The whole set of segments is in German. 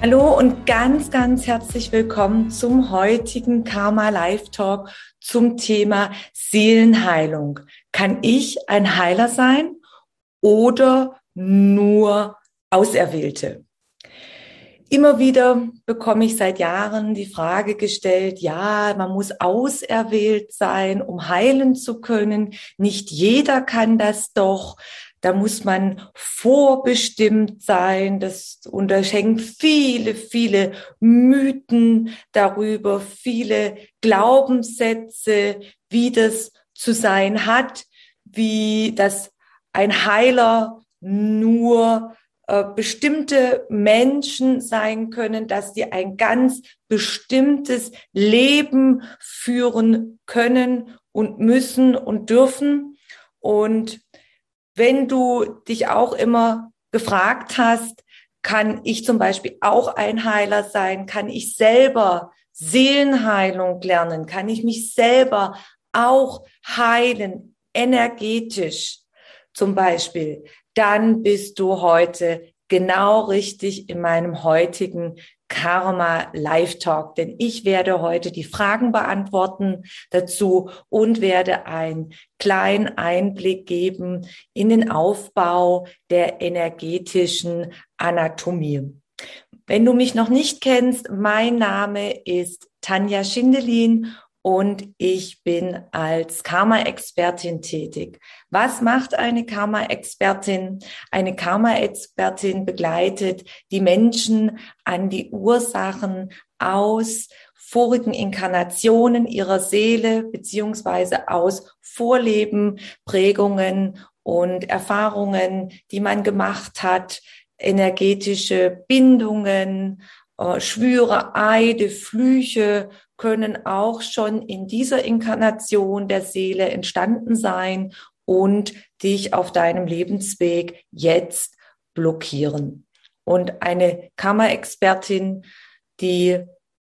Hallo und ganz, ganz herzlich willkommen zum heutigen Karma Live Talk zum Thema Seelenheilung. Kann ich ein Heiler sein oder nur Auserwählte? Immer wieder bekomme ich seit Jahren die Frage gestellt, ja, man muss auserwählt sein, um heilen zu können. Nicht jeder kann das doch. Da muss man vorbestimmt sein. Das unterhängt viele, viele Mythen darüber, viele Glaubenssätze, wie das zu sein hat, wie das ein Heiler nur äh, bestimmte Menschen sein können, dass die ein ganz bestimmtes Leben führen können und müssen und dürfen. Und wenn du dich auch immer gefragt hast, kann ich zum Beispiel auch ein Heiler sein? Kann ich selber Seelenheilung lernen? Kann ich mich selber auch heilen, energetisch zum Beispiel? Dann bist du heute genau richtig in meinem heutigen Karma Live Talk, denn ich werde heute die Fragen beantworten dazu und werde einen kleinen Einblick geben in den Aufbau der energetischen Anatomie. Wenn du mich noch nicht kennst, mein Name ist Tanja Schindelin und ich bin als Karma-Expertin tätig. Was macht eine Karma-Expertin? Eine Karma-Expertin begleitet die Menschen an die Ursachen aus vorigen Inkarnationen ihrer Seele beziehungsweise aus Vorleben, Prägungen und Erfahrungen, die man gemacht hat, energetische Bindungen, äh, Schwüre, Eide, Flüche, können auch schon in dieser Inkarnation der Seele entstanden sein und dich auf deinem Lebensweg jetzt blockieren. Und eine Kammerexpertin, die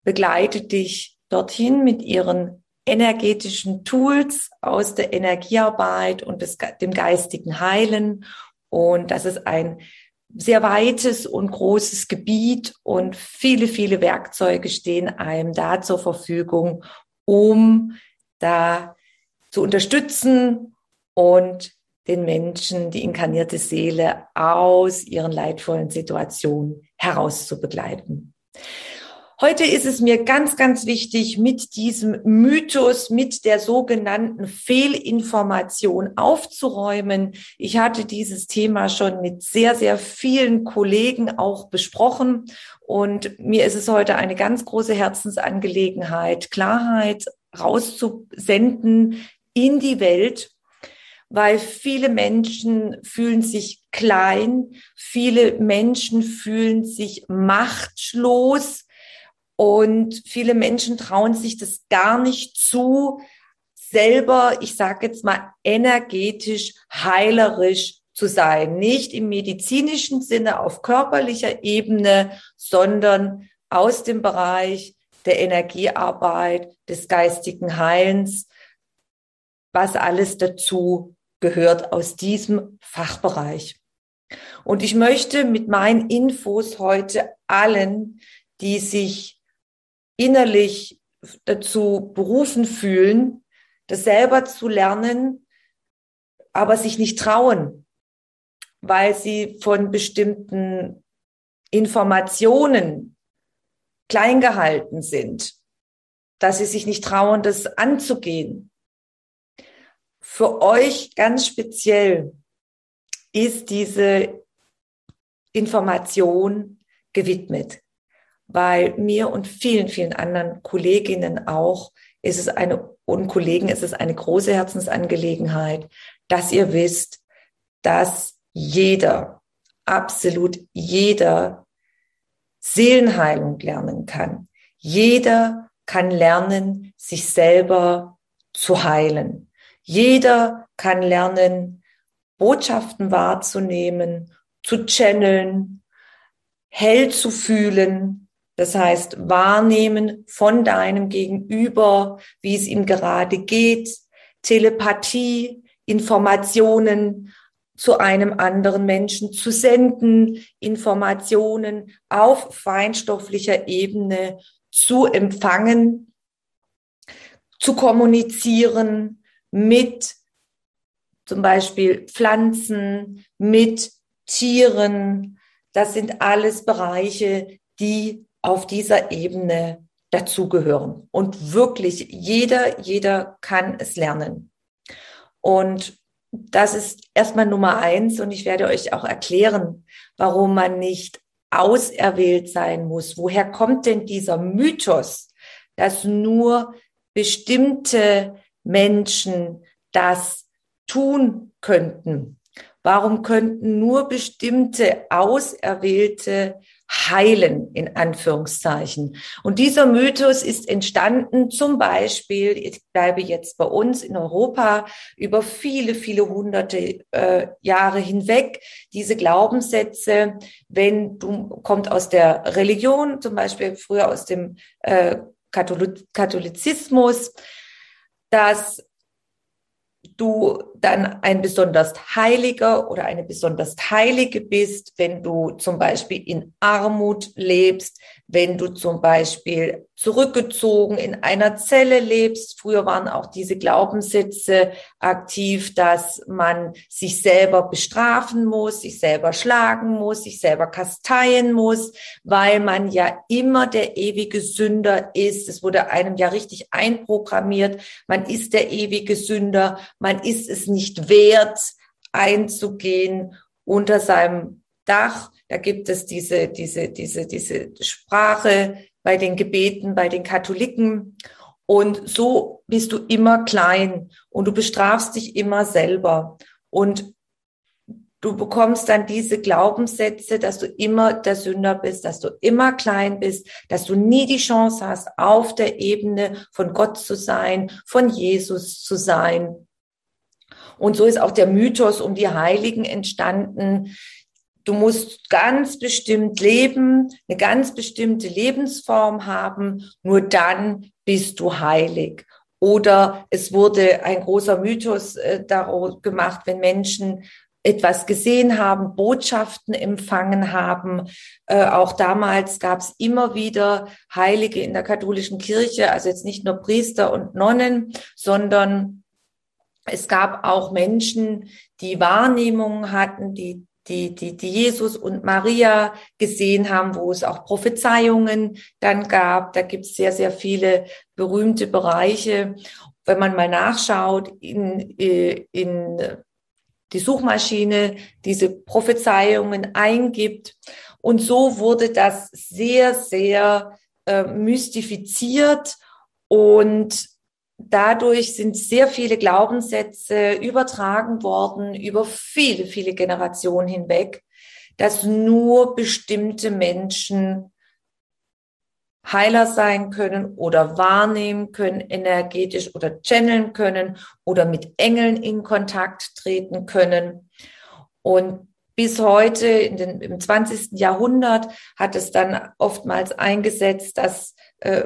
begleitet dich dorthin mit ihren energetischen Tools aus der Energiearbeit und des, dem geistigen Heilen. Und das ist ein sehr weites und großes Gebiet und viele, viele Werkzeuge stehen einem da zur Verfügung, um da zu unterstützen und den Menschen, die inkarnierte Seele aus ihren leidvollen Situationen herauszubegleiten. Heute ist es mir ganz, ganz wichtig, mit diesem Mythos, mit der sogenannten Fehlinformation aufzuräumen. Ich hatte dieses Thema schon mit sehr, sehr vielen Kollegen auch besprochen. Und mir ist es heute eine ganz große Herzensangelegenheit, Klarheit rauszusenden in die Welt, weil viele Menschen fühlen sich klein, viele Menschen fühlen sich machtlos, und viele Menschen trauen sich das gar nicht zu, selber, ich sage jetzt mal, energetisch, heilerisch zu sein. Nicht im medizinischen Sinne auf körperlicher Ebene, sondern aus dem Bereich der Energiearbeit, des geistigen Heilens, was alles dazu gehört aus diesem Fachbereich. Und ich möchte mit meinen Infos heute allen, die sich innerlich dazu berufen fühlen, das selber zu lernen, aber sich nicht trauen, weil sie von bestimmten Informationen klein gehalten sind, dass sie sich nicht trauen, das anzugehen. Für euch ganz speziell ist diese Information gewidmet weil mir und vielen, vielen anderen Kolleginnen auch ist es eine und Kollegen ist es eine große Herzensangelegenheit, dass ihr wisst, dass jeder absolut jeder Seelenheilung lernen kann. Jeder kann lernen, sich selber zu heilen. Jeder kann lernen, Botschaften wahrzunehmen, zu channeln, hell zu fühlen, das heißt wahrnehmen von deinem Gegenüber, wie es ihm gerade geht, Telepathie, Informationen zu einem anderen Menschen zu senden, Informationen auf feinstofflicher Ebene zu empfangen, zu kommunizieren mit zum Beispiel Pflanzen, mit Tieren. Das sind alles Bereiche, die auf dieser Ebene dazugehören. Und wirklich jeder, jeder kann es lernen. Und das ist erstmal Nummer eins. Und ich werde euch auch erklären, warum man nicht auserwählt sein muss. Woher kommt denn dieser Mythos, dass nur bestimmte Menschen das tun könnten? Warum könnten nur bestimmte Auserwählte heilen, in Anführungszeichen. Und dieser Mythos ist entstanden zum Beispiel, ich bleibe jetzt bei uns in Europa, über viele, viele hunderte äh, Jahre hinweg. Diese Glaubenssätze, wenn du, kommt aus der Religion, zum Beispiel früher aus dem äh, Katholizismus, dass du dann ein besonders Heiliger oder eine besonders Heilige bist, wenn du zum Beispiel in Armut lebst, wenn du zum Beispiel zurückgezogen in einer Zelle lebst. Früher waren auch diese Glaubenssätze aktiv, dass man sich selber bestrafen muss, sich selber schlagen muss, sich selber kasteien muss, weil man ja immer der ewige Sünder ist. Es wurde einem ja richtig einprogrammiert. Man ist der ewige Sünder. Man ist es nicht wert, einzugehen unter seinem Dach. Da gibt es diese, diese, diese, diese Sprache bei den Gebeten, bei den Katholiken. Und so bist du immer klein und du bestrafst dich immer selber. Und du bekommst dann diese Glaubenssätze, dass du immer der Sünder bist, dass du immer klein bist, dass du nie die Chance hast, auf der Ebene von Gott zu sein, von Jesus zu sein. Und so ist auch der Mythos um die Heiligen entstanden. Du musst ganz bestimmt leben, eine ganz bestimmte Lebensform haben, nur dann bist du heilig. Oder es wurde ein großer Mythos äh, daraus gemacht, wenn Menschen etwas gesehen haben, Botschaften empfangen haben. Äh, auch damals gab es immer wieder Heilige in der katholischen Kirche, also jetzt nicht nur Priester und Nonnen, sondern es gab auch Menschen, die Wahrnehmungen hatten, die die, die, die Jesus und Maria gesehen haben, wo es auch Prophezeiungen dann gab. Da gibt es sehr, sehr viele berühmte Bereiche. Wenn man mal nachschaut in, äh, in die Suchmaschine, diese Prophezeiungen eingibt. Und so wurde das sehr, sehr äh, mystifiziert und dadurch sind sehr viele Glaubenssätze übertragen worden über viele, viele Generationen hinweg, dass nur bestimmte Menschen Heiler sein können oder wahrnehmen können, energetisch oder channeln können oder mit Engeln in Kontakt treten können. Und bis heute, den, im 20. Jahrhundert, hat es dann oftmals eingesetzt, dass äh,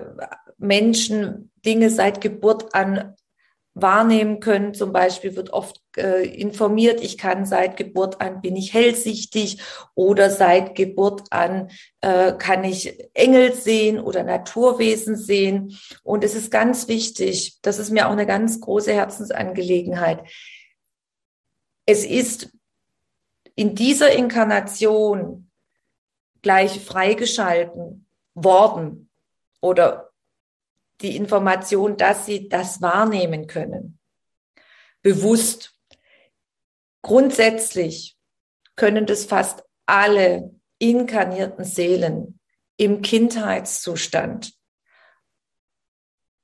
Menschen Dinge seit Geburt an wahrnehmen können. Zum Beispiel wird oft äh, informiert, ich kann seit Geburt an bin ich hellsichtig oder seit Geburt an äh, kann ich Engel sehen oder Naturwesen sehen. Und es ist ganz wichtig, das ist mir auch eine ganz große Herzensangelegenheit. Es ist in dieser Inkarnation gleich freigeschalten worden oder die Information, dass sie das wahrnehmen können. Bewusst. Grundsätzlich können das fast alle inkarnierten Seelen im Kindheitszustand,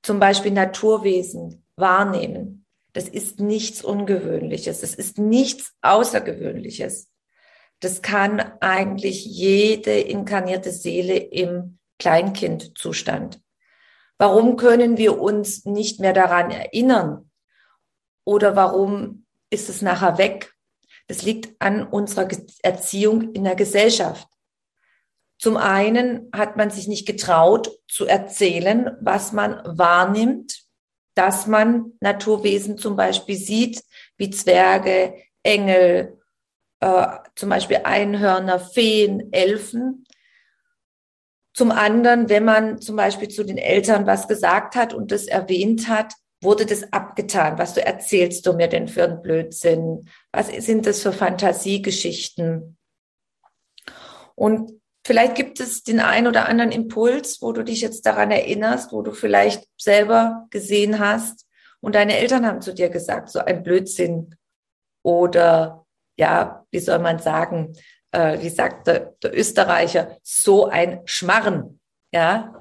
zum Beispiel Naturwesen, wahrnehmen. Das ist nichts Ungewöhnliches. Es ist nichts Außergewöhnliches. Das kann eigentlich jede inkarnierte Seele im Kleinkindzustand. Warum können wir uns nicht mehr daran erinnern? Oder warum ist es nachher weg? Das liegt an unserer Erziehung in der Gesellschaft. Zum einen hat man sich nicht getraut zu erzählen, was man wahrnimmt, dass man Naturwesen zum Beispiel sieht, wie Zwerge, Engel, äh, zum Beispiel Einhörner, Feen, Elfen. Zum anderen, wenn man zum Beispiel zu den Eltern was gesagt hat und das erwähnt hat, wurde das abgetan. Was du erzählst du mir denn für einen Blödsinn? Was sind das für Fantasiegeschichten? Und vielleicht gibt es den einen oder anderen Impuls, wo du dich jetzt daran erinnerst, wo du vielleicht selber gesehen hast und deine Eltern haben zu dir gesagt, so ein Blödsinn oder ja, wie soll man sagen, äh, wie sagt der, der Österreicher, so ein Schmarren, ja.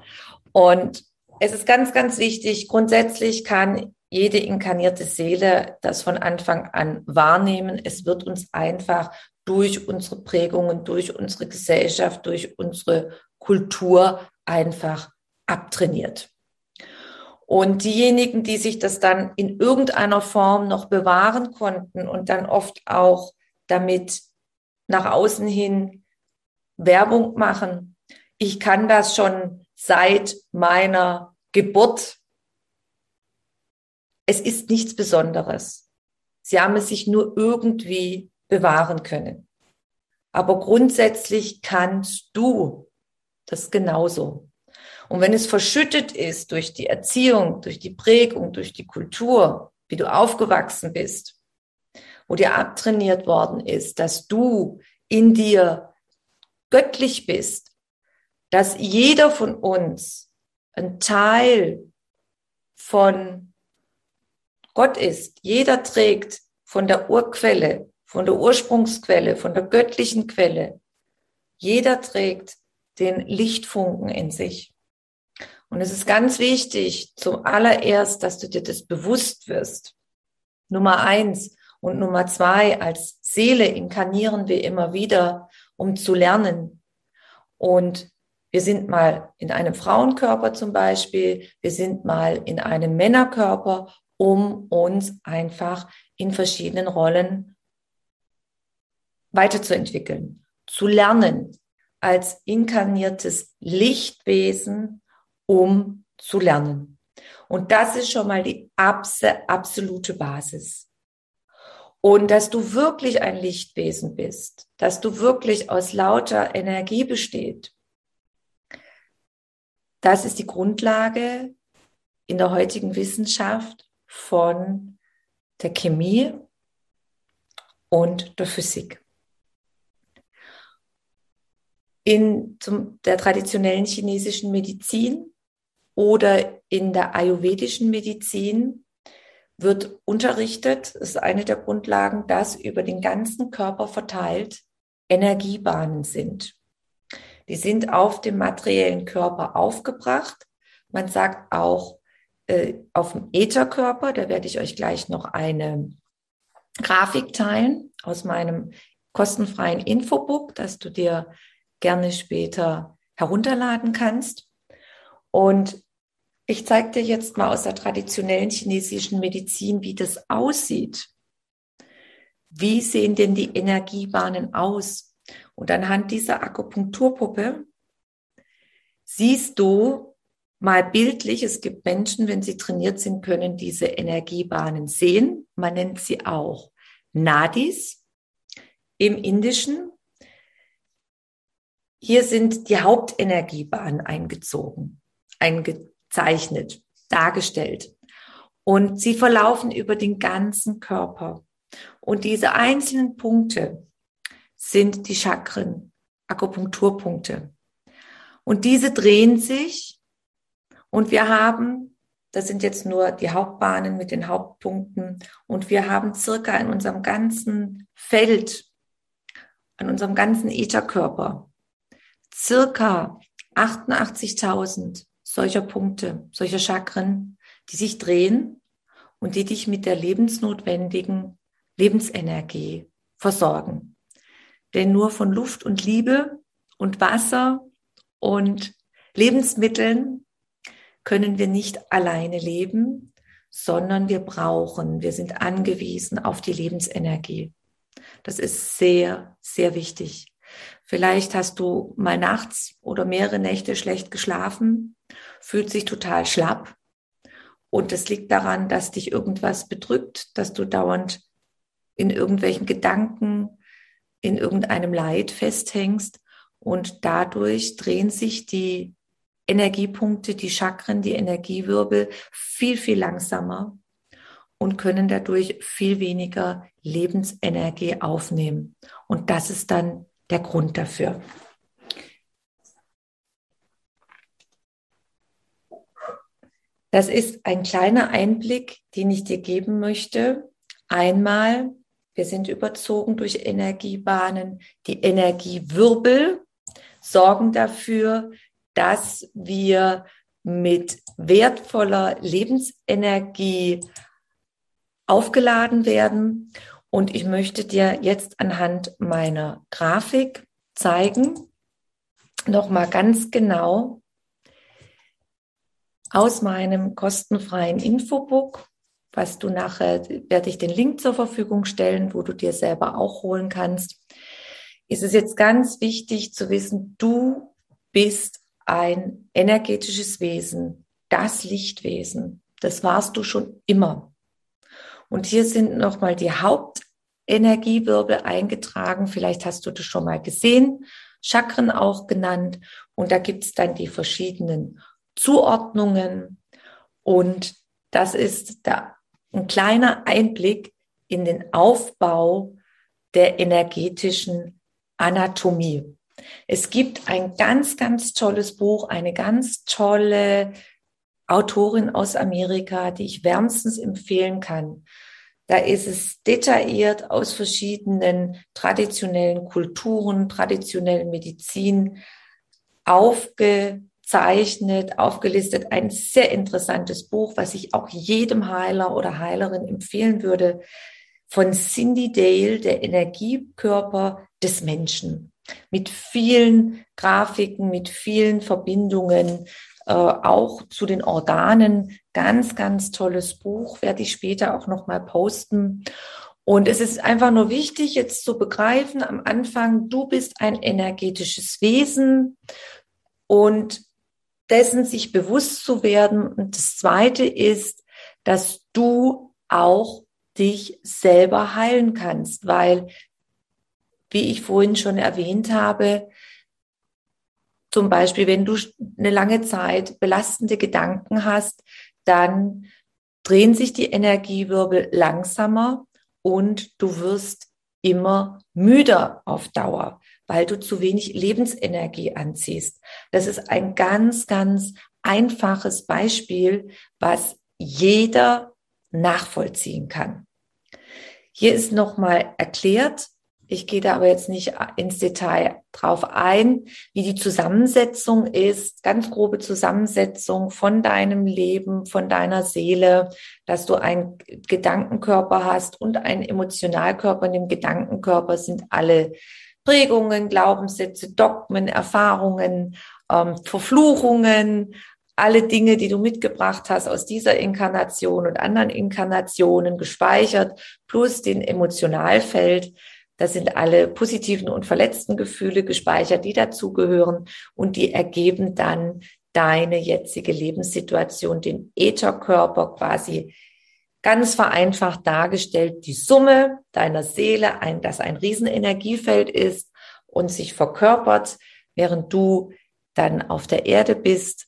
Und es ist ganz, ganz wichtig, grundsätzlich kann jede inkarnierte Seele das von Anfang an wahrnehmen. Es wird uns einfach durch unsere Prägungen, durch unsere Gesellschaft, durch unsere Kultur einfach abtrainiert. Und diejenigen, die sich das dann in irgendeiner Form noch bewahren konnten und dann oft auch damit nach außen hin Werbung machen. Ich kann das schon seit meiner Geburt. Es ist nichts Besonderes. Sie haben es sich nur irgendwie bewahren können. Aber grundsätzlich kannst du das genauso. Und wenn es verschüttet ist durch die Erziehung, durch die Prägung, durch die Kultur, wie du aufgewachsen bist, wo dir abtrainiert worden ist, dass du in dir göttlich bist, dass jeder von uns ein Teil von Gott ist. Jeder trägt von der Urquelle, von der Ursprungsquelle, von der göttlichen Quelle. Jeder trägt den Lichtfunken in sich. Und es ist ganz wichtig, zum allererst, dass du dir das bewusst wirst. Nummer eins, und Nummer zwei, als Seele inkarnieren wir immer wieder, um zu lernen. Und wir sind mal in einem Frauenkörper zum Beispiel, wir sind mal in einem Männerkörper, um uns einfach in verschiedenen Rollen weiterzuentwickeln, zu lernen, als inkarniertes Lichtwesen, um zu lernen. Und das ist schon mal die absolute Basis und dass du wirklich ein Lichtwesen bist, dass du wirklich aus lauter Energie besteht. Das ist die Grundlage in der heutigen Wissenschaft von der Chemie und der Physik. In zum, der traditionellen chinesischen Medizin oder in der ayurvedischen Medizin wird unterrichtet, ist eine der Grundlagen, dass über den ganzen Körper verteilt Energiebahnen sind. Die sind auf dem materiellen Körper aufgebracht. Man sagt auch äh, auf dem Ätherkörper, da werde ich euch gleich noch eine Grafik teilen aus meinem kostenfreien Infobook, das du dir gerne später herunterladen kannst. Und ich zeige dir jetzt mal aus der traditionellen chinesischen Medizin, wie das aussieht. Wie sehen denn die Energiebahnen aus? Und anhand dieser Akupunkturpuppe siehst du mal bildlich, es gibt Menschen, wenn sie trainiert sind, können diese Energiebahnen sehen. Man nennt sie auch Nadis im Indischen. Hier sind die Hauptenergiebahnen eingezogen, einge gezeichnet, dargestellt. Und sie verlaufen über den ganzen Körper. Und diese einzelnen Punkte sind die Chakren, Akupunkturpunkte. Und diese drehen sich und wir haben, das sind jetzt nur die Hauptbahnen mit den Hauptpunkten und wir haben circa in unserem ganzen Feld, an unserem ganzen Ätherkörper, circa 88.000 solcher Punkte, solcher Chakren, die sich drehen und die dich mit der lebensnotwendigen Lebensenergie versorgen. denn nur von Luft und Liebe und Wasser und Lebensmitteln können wir nicht alleine leben, sondern wir brauchen, wir sind angewiesen auf die Lebensenergie. Das ist sehr, sehr wichtig. Vielleicht hast du mal nachts oder mehrere Nächte schlecht geschlafen, fühlt sich total schlapp. Und es liegt daran, dass dich irgendwas bedrückt, dass du dauernd in irgendwelchen Gedanken, in irgendeinem Leid festhängst. Und dadurch drehen sich die Energiepunkte, die Chakren, die Energiewirbel viel, viel langsamer und können dadurch viel weniger Lebensenergie aufnehmen. Und das ist dann der Grund dafür. Das ist ein kleiner Einblick, den ich dir geben möchte. Einmal, wir sind überzogen durch Energiebahnen. Die Energiewirbel sorgen dafür, dass wir mit wertvoller Lebensenergie aufgeladen werden. Und ich möchte dir jetzt anhand meiner Grafik zeigen, nochmal ganz genau aus meinem kostenfreien Infobook, was du nachher, werde ich den Link zur Verfügung stellen, wo du dir selber auch holen kannst, ist es jetzt ganz wichtig zu wissen, du bist ein energetisches Wesen, das Lichtwesen. Das warst du schon immer. Und hier sind nochmal die Hauptenergiewirbel eingetragen. Vielleicht hast du das schon mal gesehen. Chakren auch genannt. Und da gibt es dann die verschiedenen Zuordnungen. Und das ist da ein kleiner Einblick in den Aufbau der energetischen Anatomie. Es gibt ein ganz, ganz tolles Buch, eine ganz tolle Autorin aus Amerika, die ich wärmstens empfehlen kann. Da ist es detailliert aus verschiedenen traditionellen Kulturen, traditionellen Medizin aufgezeichnet, aufgelistet. Ein sehr interessantes Buch, was ich auch jedem Heiler oder Heilerin empfehlen würde, von Cindy Dale, der Energiekörper des Menschen. Mit vielen Grafiken, mit vielen Verbindungen, äh, auch zu den Organen. Ganz, ganz tolles Buch, werde ich später auch nochmal posten. Und es ist einfach nur wichtig, jetzt zu begreifen am Anfang, du bist ein energetisches Wesen und dessen sich bewusst zu werden. Und das Zweite ist, dass du auch dich selber heilen kannst, weil, wie ich vorhin schon erwähnt habe, zum Beispiel, wenn du eine lange Zeit belastende Gedanken hast, dann drehen sich die Energiewirbel langsamer und du wirst immer müder auf Dauer, weil du zu wenig Lebensenergie anziehst. Das ist ein ganz, ganz einfaches Beispiel, was jeder nachvollziehen kann. Hier ist nochmal erklärt, ich gehe da aber jetzt nicht ins Detail drauf ein, wie die Zusammensetzung ist, ganz grobe Zusammensetzung von deinem Leben, von deiner Seele, dass du einen Gedankenkörper hast und einen Emotionalkörper. In dem Gedankenkörper sind alle Prägungen, Glaubenssätze, Dogmen, Erfahrungen, ähm, Verfluchungen, alle Dinge, die du mitgebracht hast aus dieser Inkarnation und anderen Inkarnationen gespeichert, plus den Emotionalfeld da sind alle positiven und verletzten Gefühle gespeichert, die dazugehören und die ergeben dann deine jetzige Lebenssituation, den Ätherkörper quasi ganz vereinfacht dargestellt, die Summe deiner Seele, ein, das ein Riesenenergiefeld ist und sich verkörpert, während du dann auf der Erde bist.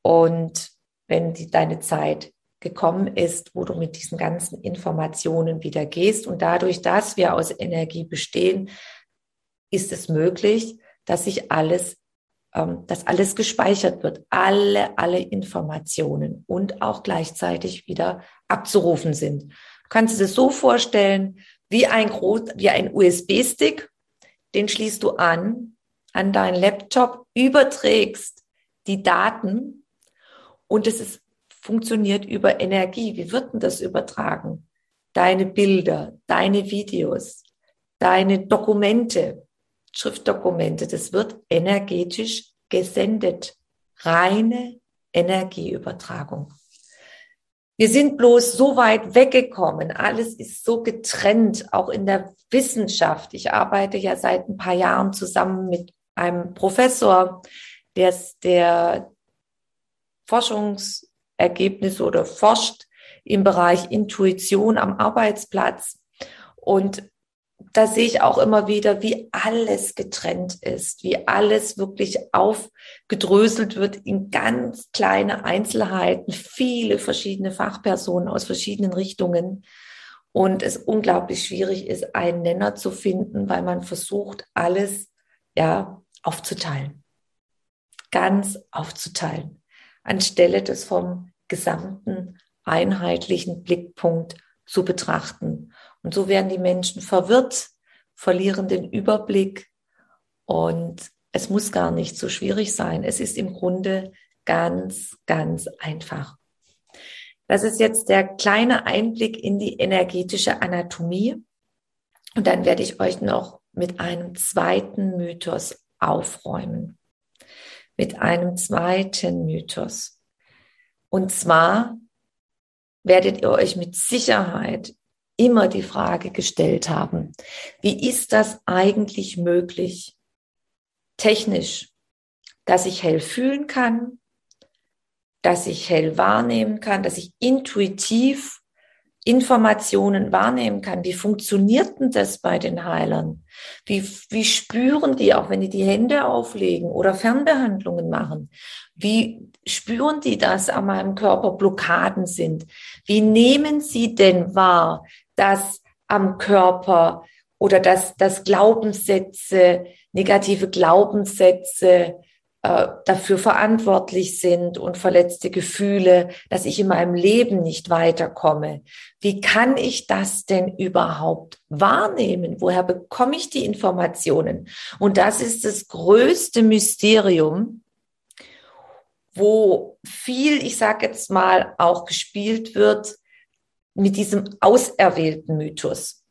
Und wenn die, deine Zeit gekommen ist, wo du mit diesen ganzen Informationen wieder gehst. Und dadurch, dass wir aus Energie bestehen, ist es möglich, dass sich alles, ähm, dass alles gespeichert wird, alle, alle Informationen und auch gleichzeitig wieder abzurufen sind. Du kannst es so vorstellen, wie ein Groß, wie ein USB-Stick, den schließt du an, an deinen Laptop, überträgst die Daten und es ist funktioniert über Energie. Wie wird denn das übertragen? Deine Bilder, deine Videos, deine Dokumente, Schriftdokumente. Das wird energetisch gesendet. Reine Energieübertragung. Wir sind bloß so weit weggekommen. Alles ist so getrennt, auch in der Wissenschaft. Ich arbeite ja seit ein paar Jahren zusammen mit einem Professor, der, der Forschungsergebnisse oder forscht im Bereich Intuition am Arbeitsplatz. Und da sehe ich auch immer wieder, wie alles getrennt ist, wie alles wirklich aufgedröselt wird in ganz kleine Einzelheiten, viele verschiedene Fachpersonen aus verschiedenen Richtungen. Und es unglaublich schwierig ist, einen Nenner zu finden, weil man versucht, alles ja aufzuteilen, ganz aufzuteilen, anstelle des vom gesamten einheitlichen Blickpunkt zu betrachten. Und so werden die Menschen verwirrt, verlieren den Überblick und es muss gar nicht so schwierig sein. Es ist im Grunde ganz, ganz einfach. Das ist jetzt der kleine Einblick in die energetische Anatomie. Und dann werde ich euch noch mit einem zweiten Mythos aufräumen. Mit einem zweiten Mythos. Und zwar werdet ihr euch mit Sicherheit immer die Frage gestellt haben, wie ist das eigentlich möglich, technisch, dass ich hell fühlen kann, dass ich hell wahrnehmen kann, dass ich intuitiv Informationen wahrnehmen kann. Wie funktioniert denn das bei den Heilern? Wie, wie spüren die, auch wenn die die Hände auflegen oder Fernbehandlungen machen? Wie spüren die, dass an meinem Körper Blockaden sind? Wie nehmen sie denn wahr, dass am Körper oder dass, dass Glaubenssätze, negative Glaubenssätze, äh, dafür verantwortlich sind und verletzte Gefühle, dass ich in meinem Leben nicht weiterkomme. Wie kann ich das denn überhaupt wahrnehmen? Woher bekomme ich die Informationen? Und das ist das größte Mysterium, wo viel, ich sage jetzt mal, auch gespielt wird mit diesem auserwählten Mythos,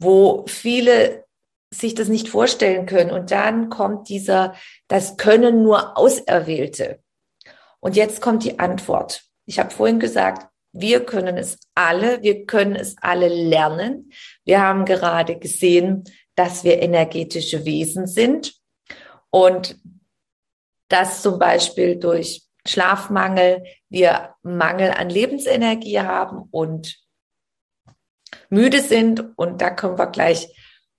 wo viele sich das nicht vorstellen können. Und dann kommt dieser, das können nur Auserwählte. Und jetzt kommt die Antwort. Ich habe vorhin gesagt, wir können es alle, wir können es alle lernen. Wir haben gerade gesehen, dass wir energetische Wesen sind und dass zum Beispiel durch Schlafmangel wir Mangel an Lebensenergie haben und müde sind. Und da kommen wir gleich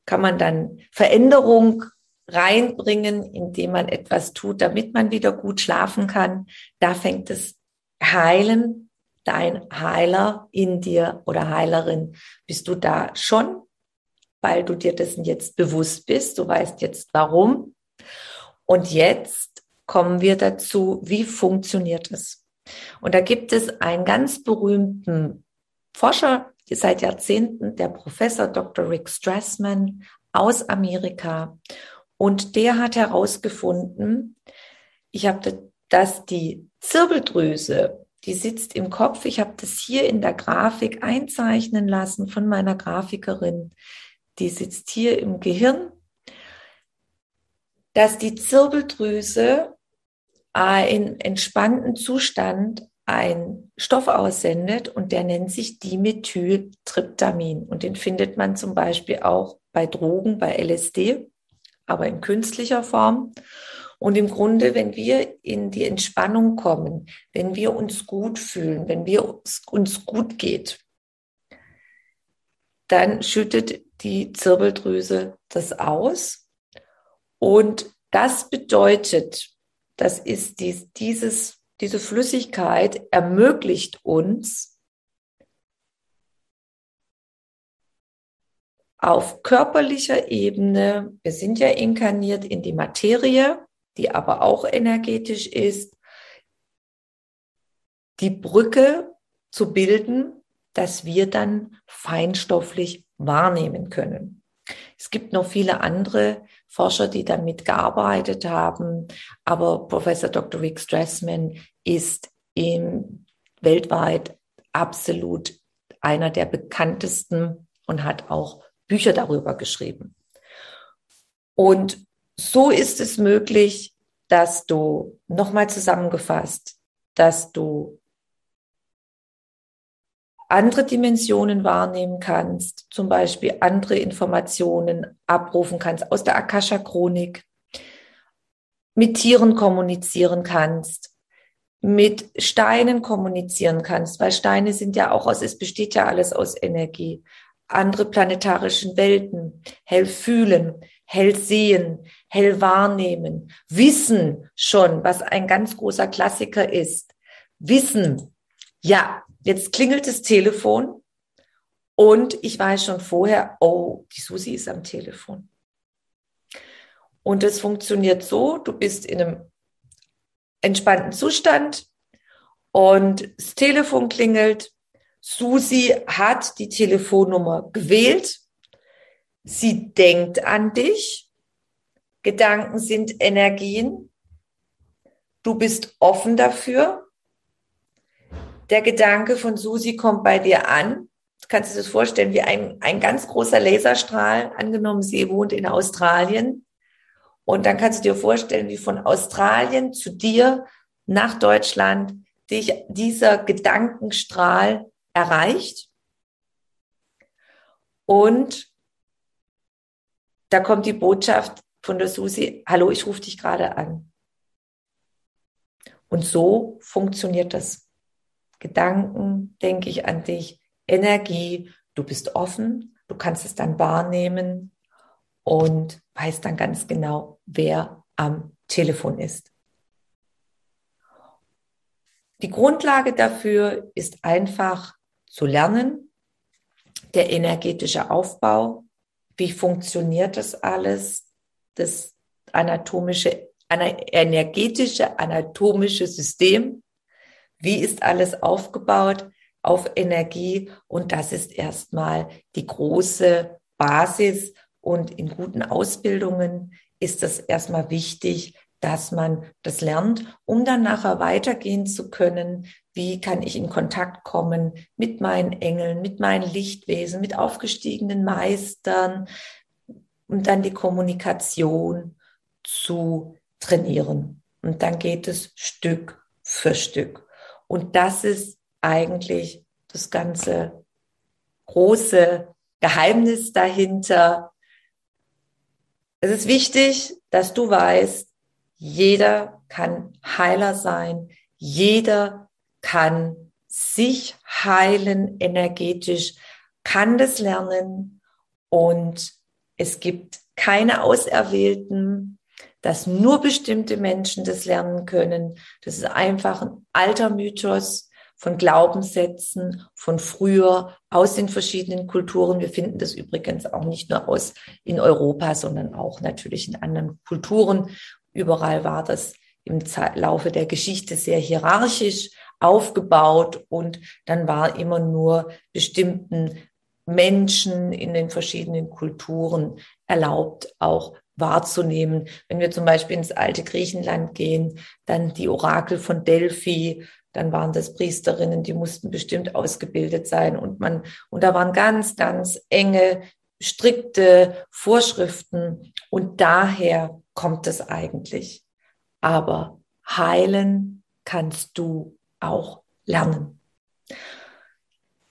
kann man dann Veränderung reinbringen, indem man etwas tut, damit man wieder gut schlafen kann. Da fängt es Heilen, dein Heiler in dir oder Heilerin. Bist du da schon, weil du dir dessen jetzt bewusst bist, du weißt jetzt warum. Und jetzt kommen wir dazu, wie funktioniert es? Und da gibt es einen ganz berühmten Forscher, seit Jahrzehnten der Professor Dr. Rick Strassman aus Amerika. Und der hat herausgefunden, ich habe dass die Zirbeldrüse, die sitzt im Kopf. Ich habe das hier in der Grafik einzeichnen lassen von meiner Grafikerin. Die sitzt hier im Gehirn. Dass die Zirbeldrüse in entspannten Zustand ein Stoff aussendet und der nennt sich Dimethyltryptamin. Und den findet man zum Beispiel auch bei Drogen, bei LSD, aber in künstlicher Form. Und im Grunde, wenn wir in die Entspannung kommen, wenn wir uns gut fühlen, wenn wir uns gut geht, dann schüttet die Zirbeldrüse das aus. Und das bedeutet, das ist dies, dieses diese Flüssigkeit ermöglicht uns, auf körperlicher Ebene, wir sind ja inkarniert in die Materie, die aber auch energetisch ist, die Brücke zu bilden, dass wir dann feinstofflich wahrnehmen können. Es gibt noch viele andere Forscher, die damit gearbeitet haben, aber Professor Dr. Rick Strassman ist im, weltweit absolut einer der bekanntesten und hat auch Bücher darüber geschrieben. Und so ist es möglich, dass du, nochmal zusammengefasst, dass du andere Dimensionen wahrnehmen kannst, zum Beispiel andere Informationen abrufen kannst aus der Akasha-Chronik, mit Tieren kommunizieren kannst, mit Steinen kommunizieren kannst, weil Steine sind ja auch aus, es besteht ja alles aus Energie, andere planetarischen Welten, hell fühlen, hell sehen, hell wahrnehmen, wissen schon, was ein ganz großer Klassiker ist. Wissen, ja, jetzt klingelt das Telefon und ich weiß schon vorher, oh, die Susi ist am Telefon. Und es funktioniert so, du bist in einem entspannten Zustand und das Telefon klingelt. Susi hat die Telefonnummer gewählt. Sie denkt an dich. Gedanken sind Energien. Du bist offen dafür. Der Gedanke von Susi kommt bei dir an. Du kannst dir das vorstellen wie ein, ein ganz großer Laserstrahl. Angenommen, sie wohnt in Australien. Und dann kannst du dir vorstellen, wie von Australien zu dir nach Deutschland dich dieser Gedankenstrahl erreicht. Und da kommt die Botschaft von der Susi, hallo, ich rufe dich gerade an. Und so funktioniert das. Gedanken, denke ich an dich, Energie, du bist offen, du kannst es dann wahrnehmen und weißt dann ganz genau, wer am Telefon ist. Die Grundlage dafür ist einfach zu lernen, der energetische Aufbau, wie funktioniert das alles, das anatomische, energetische, anatomische System, wie ist alles aufgebaut auf Energie und das ist erstmal die große Basis und in guten Ausbildungen ist das erstmal wichtig, dass man das lernt, um dann nachher weitergehen zu können. Wie kann ich in Kontakt kommen mit meinen Engeln, mit meinen Lichtwesen, mit aufgestiegenen Meistern und dann die Kommunikation zu trainieren. Und dann geht es Stück für Stück. Und das ist eigentlich das ganze große Geheimnis dahinter, es ist wichtig, dass du weißt, jeder kann Heiler sein, jeder kann sich heilen energetisch, kann das lernen. Und es gibt keine Auserwählten, dass nur bestimmte Menschen das lernen können. Das ist einfach ein alter Mythos von Glaubenssätzen von früher aus den verschiedenen Kulturen. Wir finden das übrigens auch nicht nur aus in Europa, sondern auch natürlich in anderen Kulturen. Überall war das im Laufe der Geschichte sehr hierarchisch aufgebaut und dann war immer nur bestimmten Menschen in den verschiedenen Kulturen erlaubt, auch wahrzunehmen. Wenn wir zum Beispiel ins alte Griechenland gehen, dann die Orakel von Delphi, dann waren das Priesterinnen, die mussten bestimmt ausgebildet sein und man, und da waren ganz, ganz enge, strikte Vorschriften und daher kommt es eigentlich. Aber heilen kannst du auch lernen.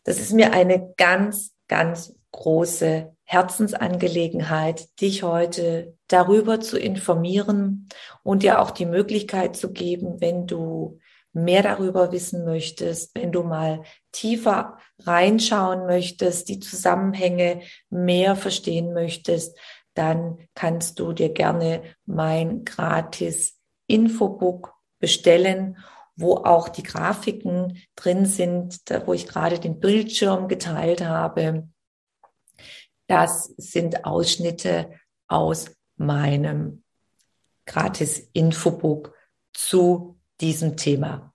Das ist mir eine ganz, ganz große Herzensangelegenheit, dich heute darüber zu informieren und dir auch die Möglichkeit zu geben, wenn du mehr darüber wissen möchtest, wenn du mal tiefer reinschauen möchtest, die Zusammenhänge mehr verstehen möchtest, dann kannst du dir gerne mein gratis Infobook bestellen, wo auch die Grafiken drin sind, wo ich gerade den Bildschirm geteilt habe. Das sind Ausschnitte aus meinem gratis Infobook zu diesem Thema.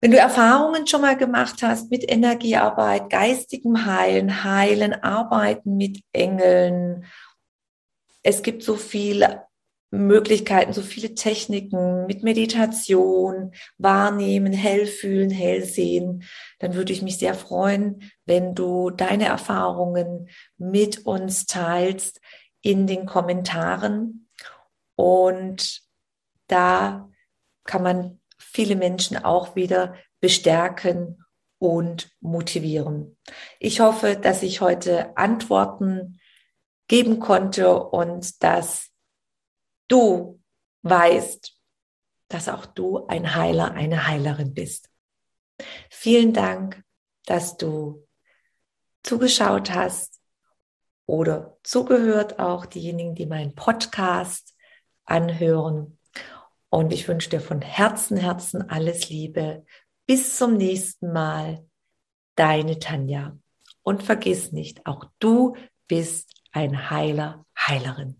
Wenn du Erfahrungen schon mal gemacht hast mit Energiearbeit, geistigem Heilen, Heilen, Arbeiten mit Engeln, es gibt so viele Möglichkeiten, so viele Techniken mit Meditation, Wahrnehmen, Hellfühlen, Hellsehen, dann würde ich mich sehr freuen, wenn du deine Erfahrungen mit uns teilst in den Kommentaren und da kann man viele Menschen auch wieder bestärken und motivieren. Ich hoffe, dass ich heute Antworten geben konnte und dass du weißt, dass auch du ein Heiler, eine Heilerin bist. Vielen Dank, dass du zugeschaut hast oder zugehört, auch diejenigen, die meinen Podcast anhören. Und ich wünsche dir von Herzen, Herzen alles Liebe. Bis zum nächsten Mal. Deine Tanja. Und vergiss nicht, auch du bist ein Heiler, Heilerin.